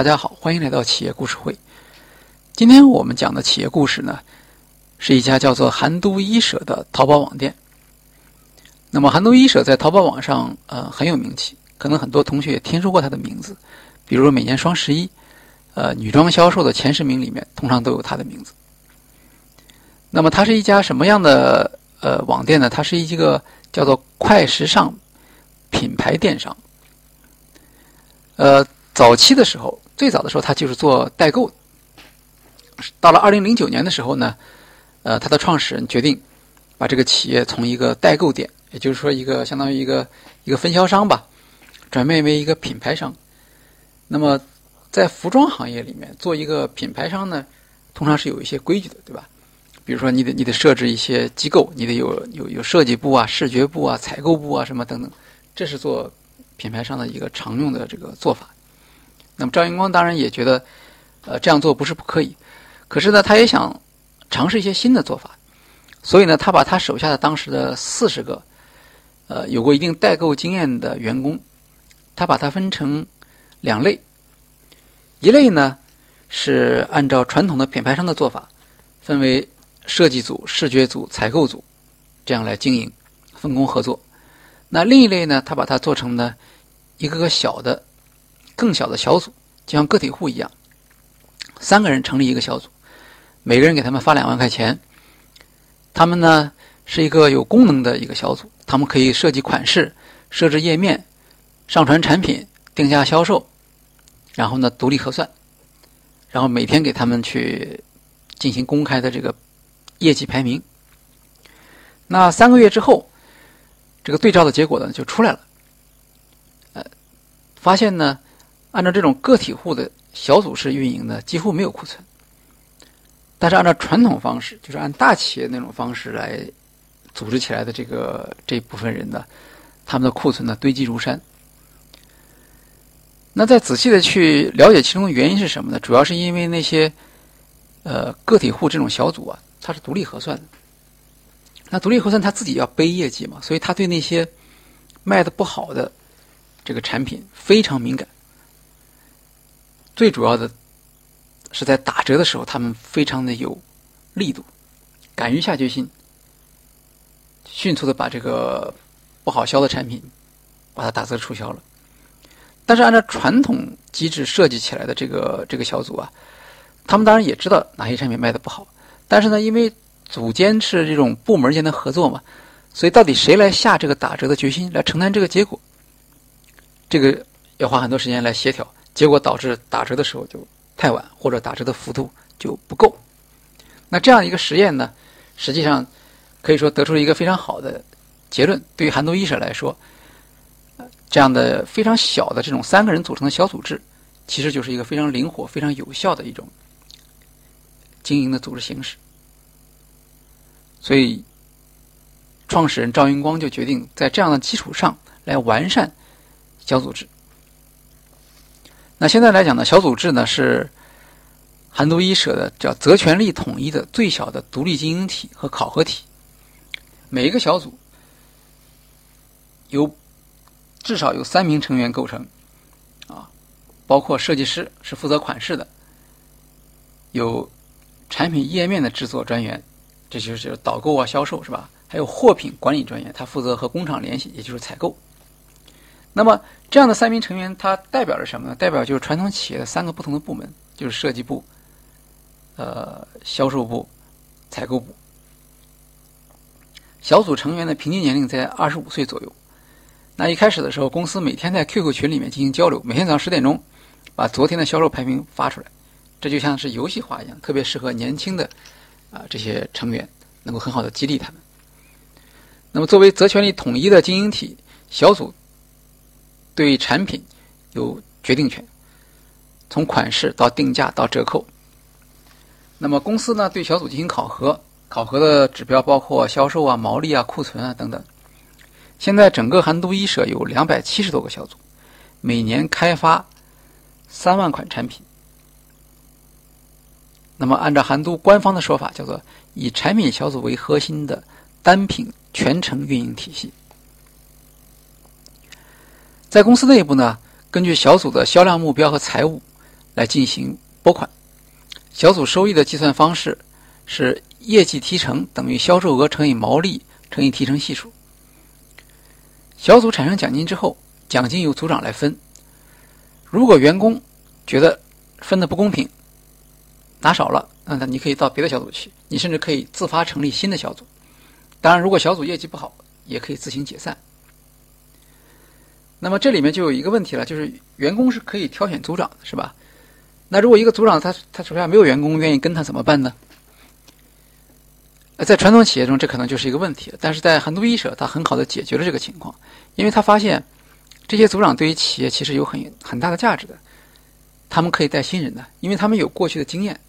大家好，欢迎来到企业故事会。今天我们讲的企业故事呢，是一家叫做韩都衣舍的淘宝网店。那么，韩都衣舍在淘宝网上呃很有名气，可能很多同学也听说过它的名字。比如每年双十一，呃，女装销售的前十名里面通常都有它的名字。那么，它是一家什么样的呃网店呢？它是一个叫做快时尚品牌电商。呃。早期的时候，最早的时候，他就是做代购。到了二零零九年的时候呢，呃，他的创始人决定把这个企业从一个代购店，也就是说一个相当于一个一个分销商吧，转变为一个品牌商。那么，在服装行业里面做一个品牌商呢，通常是有一些规矩的，对吧？比如说，你得你得设置一些机构，你得有有有设计部啊、视觉部啊、采购部啊什么等等，这是做品牌商的一个常用的这个做法。那么赵云光当然也觉得，呃，这样做不是不可以，可是呢，他也想尝试一些新的做法，所以呢，他把他手下的当时的四十个，呃，有过一定代购经验的员工，他把它分成两类，一类呢是按照传统的品牌商的做法，分为设计组、视觉组、采购组，这样来经营，分工合作。那另一类呢，他把它做成呢一个个小的。更小的小组，就像个体户一样，三个人成立一个小组，每个人给他们发两万块钱。他们呢是一个有功能的一个小组，他们可以设计款式、设置页面、上传产品、定价销售，然后呢独立核算，然后每天给他们去进行公开的这个业绩排名。那三个月之后，这个对照的结果呢就出来了，呃，发现呢。按照这种个体户的小组式运营呢，几乎没有库存。但是按照传统方式，就是按大企业那种方式来组织起来的这个这部分人呢，他们的库存呢堆积如山。那再仔细的去了解其中的原因是什么呢？主要是因为那些呃个体户这种小组啊，它是独立核算的。那独立核算他自己要背业绩嘛，所以他对那些卖的不好的这个产品非常敏感。最主要的是在打折的时候，他们非常的有力度，敢于下决心，迅速的把这个不好销的产品把它打折促销了。但是按照传统机制设计起来的这个这个小组啊，他们当然也知道哪些产品卖的不好，但是呢，因为组间是这种部门间的合作嘛，所以到底谁来下这个打折的决心，来承担这个结果，这个要花很多时间来协调。结果导致打折的时候就太晚，或者打折的幅度就不够。那这样一个实验呢，实际上可以说得出了一个非常好的结论。对于韩都衣舍来说，这样的非常小的这种三个人组成的小组织，其实就是一个非常灵活、非常有效的一种经营的组织形式。所以，创始人赵云光就决定在这样的基础上来完善小组织。那现在来讲呢，小组制呢是韩都衣舍的叫责权利统一的最小的独立经营体和考核体。每一个小组由至少有三名成员构成，啊，包括设计师是负责款式的，有产品页面的制作专员，这就是导购啊销售是吧？还有货品管理专员，他负责和工厂联系，也就是采购。那么，这样的三名成员，它代表着什么呢？代表就是传统企业的三个不同的部门，就是设计部、呃销售部、采购部。小组成员的平均年龄在二十五岁左右。那一开始的时候，公司每天在 QQ 群里面进行交流，每天早上十点钟把昨天的销售排名发出来，这就像是游戏化一样，特别适合年轻的啊这些成员，能够很好的激励他们。那么，作为责权利统一的经营体，小组。对产品有决定权，从款式到定价到折扣。那么公司呢对小组进行考核，考核的指标包括销售啊、毛利啊、库存啊等等。现在整个韩都衣舍有两百七十多个小组，每年开发三万款产品。那么按照韩都官方的说法，叫做以产品小组为核心的单品全程运营体系。在公司内部呢，根据小组的销量目标和财务，来进行拨款。小组收益的计算方式是业绩提成等于销售额乘以毛利乘以提成系数。小组产生奖金之后，奖金由组长来分。如果员工觉得分的不公平，拿少了，那那你可以到别的小组去，你甚至可以自发成立新的小组。当然，如果小组业绩不好，也可以自行解散。那么这里面就有一个问题了，就是员工是可以挑选组长的，是吧？那如果一个组长他他手下没有员工愿意跟他怎么办呢？在传统企业中，这可能就是一个问题。但是在韩都衣舍，他很好的解决了这个情况，因为他发现这些组长对于企业其实有很很大的价值的。他们可以带新人的，因为他们有过去的经验，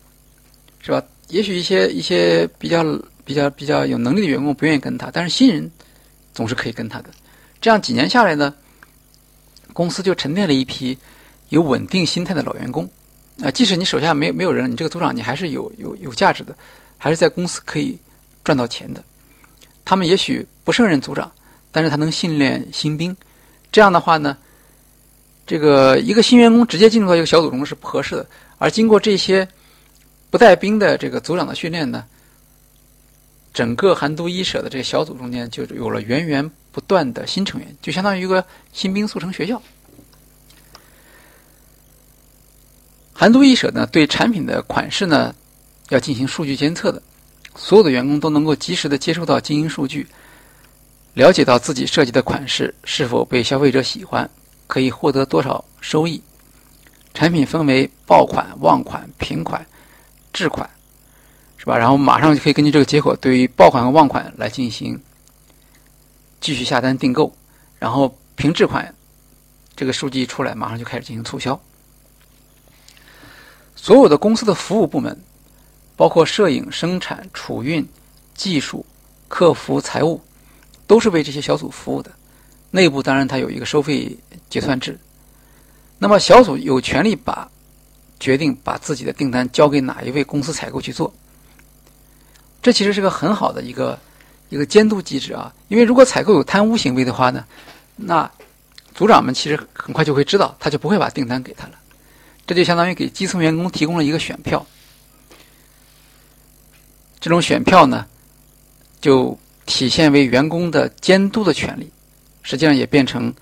是吧？也许一些一些比较比较比较有能力的员工不愿意跟他，但是新人总是可以跟他的。这样几年下来呢，公司就沉淀了一批有稳定心态的老员工。啊，即使你手下没没有人，你这个组长你还是有有有价值的，还是在公司可以。赚到钱的，他们也许不胜任组长，但是他能训练新兵。这样的话呢，这个一个新员工直接进入到一个小组中是不合适的。而经过这些不带兵的这个组长的训练呢，整个韩都衣舍的这个小组中间就有了源源不断的新成员，就相当于一个新兵速成学校。韩都衣舍呢，对产品的款式呢，要进行数据监测的。所有的员工都能够及时的接收到经营数据，了解到自己设计的款式是否被消费者喜欢，可以获得多少收益。产品分为爆款、旺款、平款、质款，是吧？然后马上就可以根据这个结果，对于爆款和旺款来进行继续下单订购，然后平质款这个数据一出来，马上就开始进行促销。所有的公司的服务部门。包括摄影、生产、储运、技术、客服、财务，都是为这些小组服务的。内部当然它有一个收费结算制。那么小组有权利把决定把自己的订单交给哪一位公司采购去做。这其实是个很好的一个一个监督机制啊。因为如果采购有贪污行为的话呢，那组长们其实很快就会知道，他就不会把订单给他了。这就相当于给基层员工提供了一个选票。这种选票呢，就体现为员工的监督的权利，实际上也变成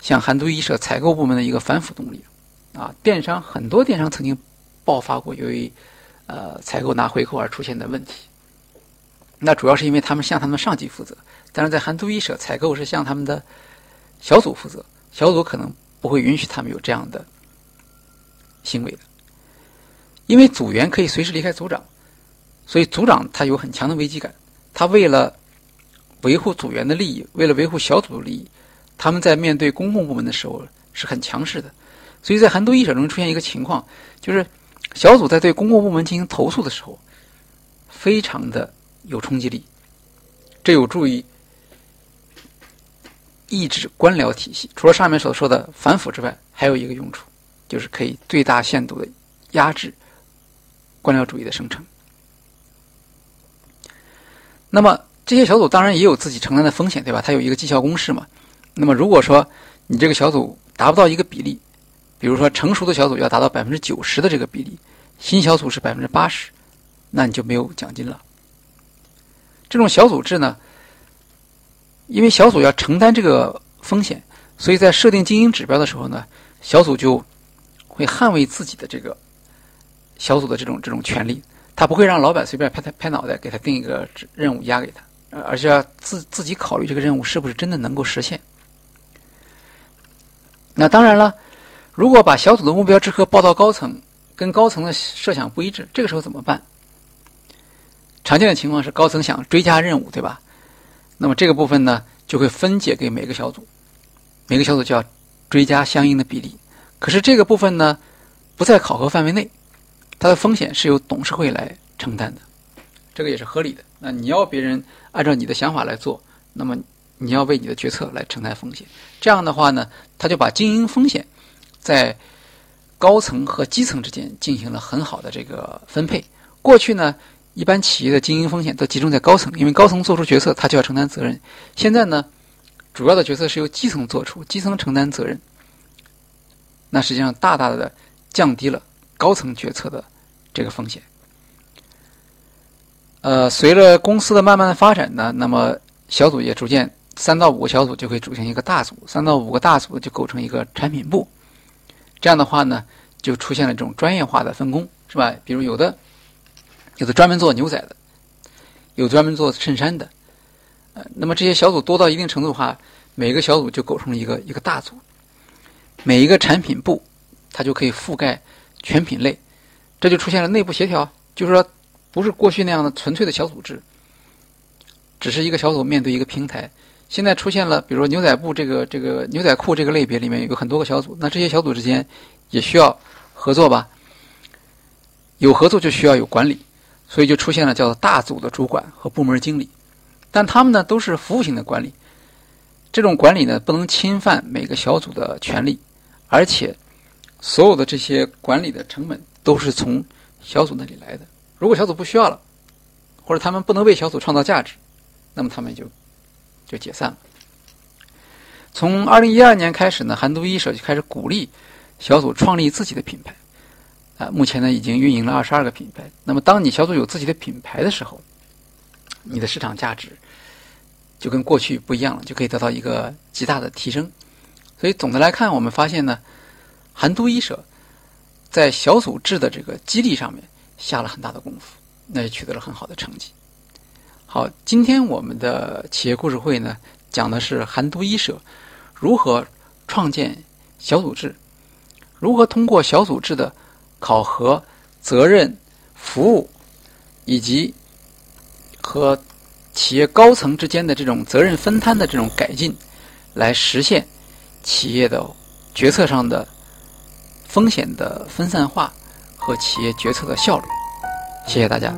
像韩都衣舍采购部门的一个反腐动力。啊，电商很多电商曾经爆发过由于呃采购拿回扣而出现的问题，那主要是因为他们向他们上级负责，但是在韩都衣舍采购是向他们的小组负责，小组可能不会允许他们有这样的行为的，因为组员可以随时离开组长。所以组长他有很强的危机感，他为了维护组员的利益，为了维护小组的利益，他们在面对公共部门的时候是很强势的。所以在韩都衣舍中出现一个情况，就是小组在对公共部门进行投诉的时候，非常的有冲击力，这有助于抑制官僚体系。除了上面所说的反腐之外，还有一个用处，就是可以最大限度的压制官僚主义的生成。那么这些小组当然也有自己承担的风险，对吧？它有一个绩效公式嘛。那么如果说你这个小组达不到一个比例，比如说成熟的小组要达到百分之九十的这个比例，新小组是百分之八十，那你就没有奖金了。这种小组制呢，因为小组要承担这个风险，所以在设定经营指标的时候呢，小组就会捍卫自己的这个小组的这种这种权利。他不会让老板随便拍拍脑袋给他定一个任务压给他，而且要自自己考虑这个任务是不是真的能够实现。那当然了，如果把小组的目标之和报到高层，跟高层的设想不一致，这个时候怎么办？常见的情况是高层想追加任务，对吧？那么这个部分呢，就会分解给每个小组，每个小组就要追加相应的比例。可是这个部分呢，不在考核范围内。它的风险是由董事会来承担的，这个也是合理的。那你要别人按照你的想法来做，那么你要为你的决策来承担风险。这样的话呢，他就把经营风险在高层和基层之间进行了很好的这个分配。过去呢，一般企业的经营风险都集中在高层，因为高层做出决策，他就要承担责任。现在呢，主要的决策是由基层做出，基层承担责任，那实际上大大的降低了。高层决策的这个风险。呃，随着公司的慢慢的发展呢，那么小组也逐渐三到五个小组就会组成一个大组，三到五个大组就构成一个产品部。这样的话呢，就出现了这种专业化的分工，是吧？比如有的有的专门做牛仔的，有专门做衬衫的，呃，那么这些小组多到一定程度的话，每个小组就构成了一个一个大组，每一个产品部它就可以覆盖全品类，这就出现了内部协调，就是说。不是过去那样的纯粹的小组织，只是一个小组面对一个平台。现在出现了，比如说牛仔布这个这个牛仔裤这个类别里面有很多个小组，那这些小组之间也需要合作吧？有合作就需要有管理，所以就出现了叫做大组的主管和部门经理。但他们呢都是服务型的管理，这种管理呢不能侵犯每个小组的权利，而且所有的这些管理的成本都是从小组那里来的。如果小组不需要了，或者他们不能为小组创造价值，那么他们就就解散了。从二零一二年开始呢，韩都衣舍就开始鼓励小组创立自己的品牌。目前呢已经运营了二十二个品牌。那么，当你小组有自己的品牌的时候，你的市场价值就跟过去不一样了，就可以得到一个极大的提升。所以，总的来看，我们发现呢，韩都衣舍在小组制的这个激励上面。下了很大的功夫，那也取得了很好的成绩。好，今天我们的企业故事会呢，讲的是韩都衣舍如何创建小组制，如何通过小组制的考核、责任、服务，以及和企业高层之间的这种责任分摊的这种改进，来实现企业的决策上的风险的分散化。和企业决策的效率，谢谢大家。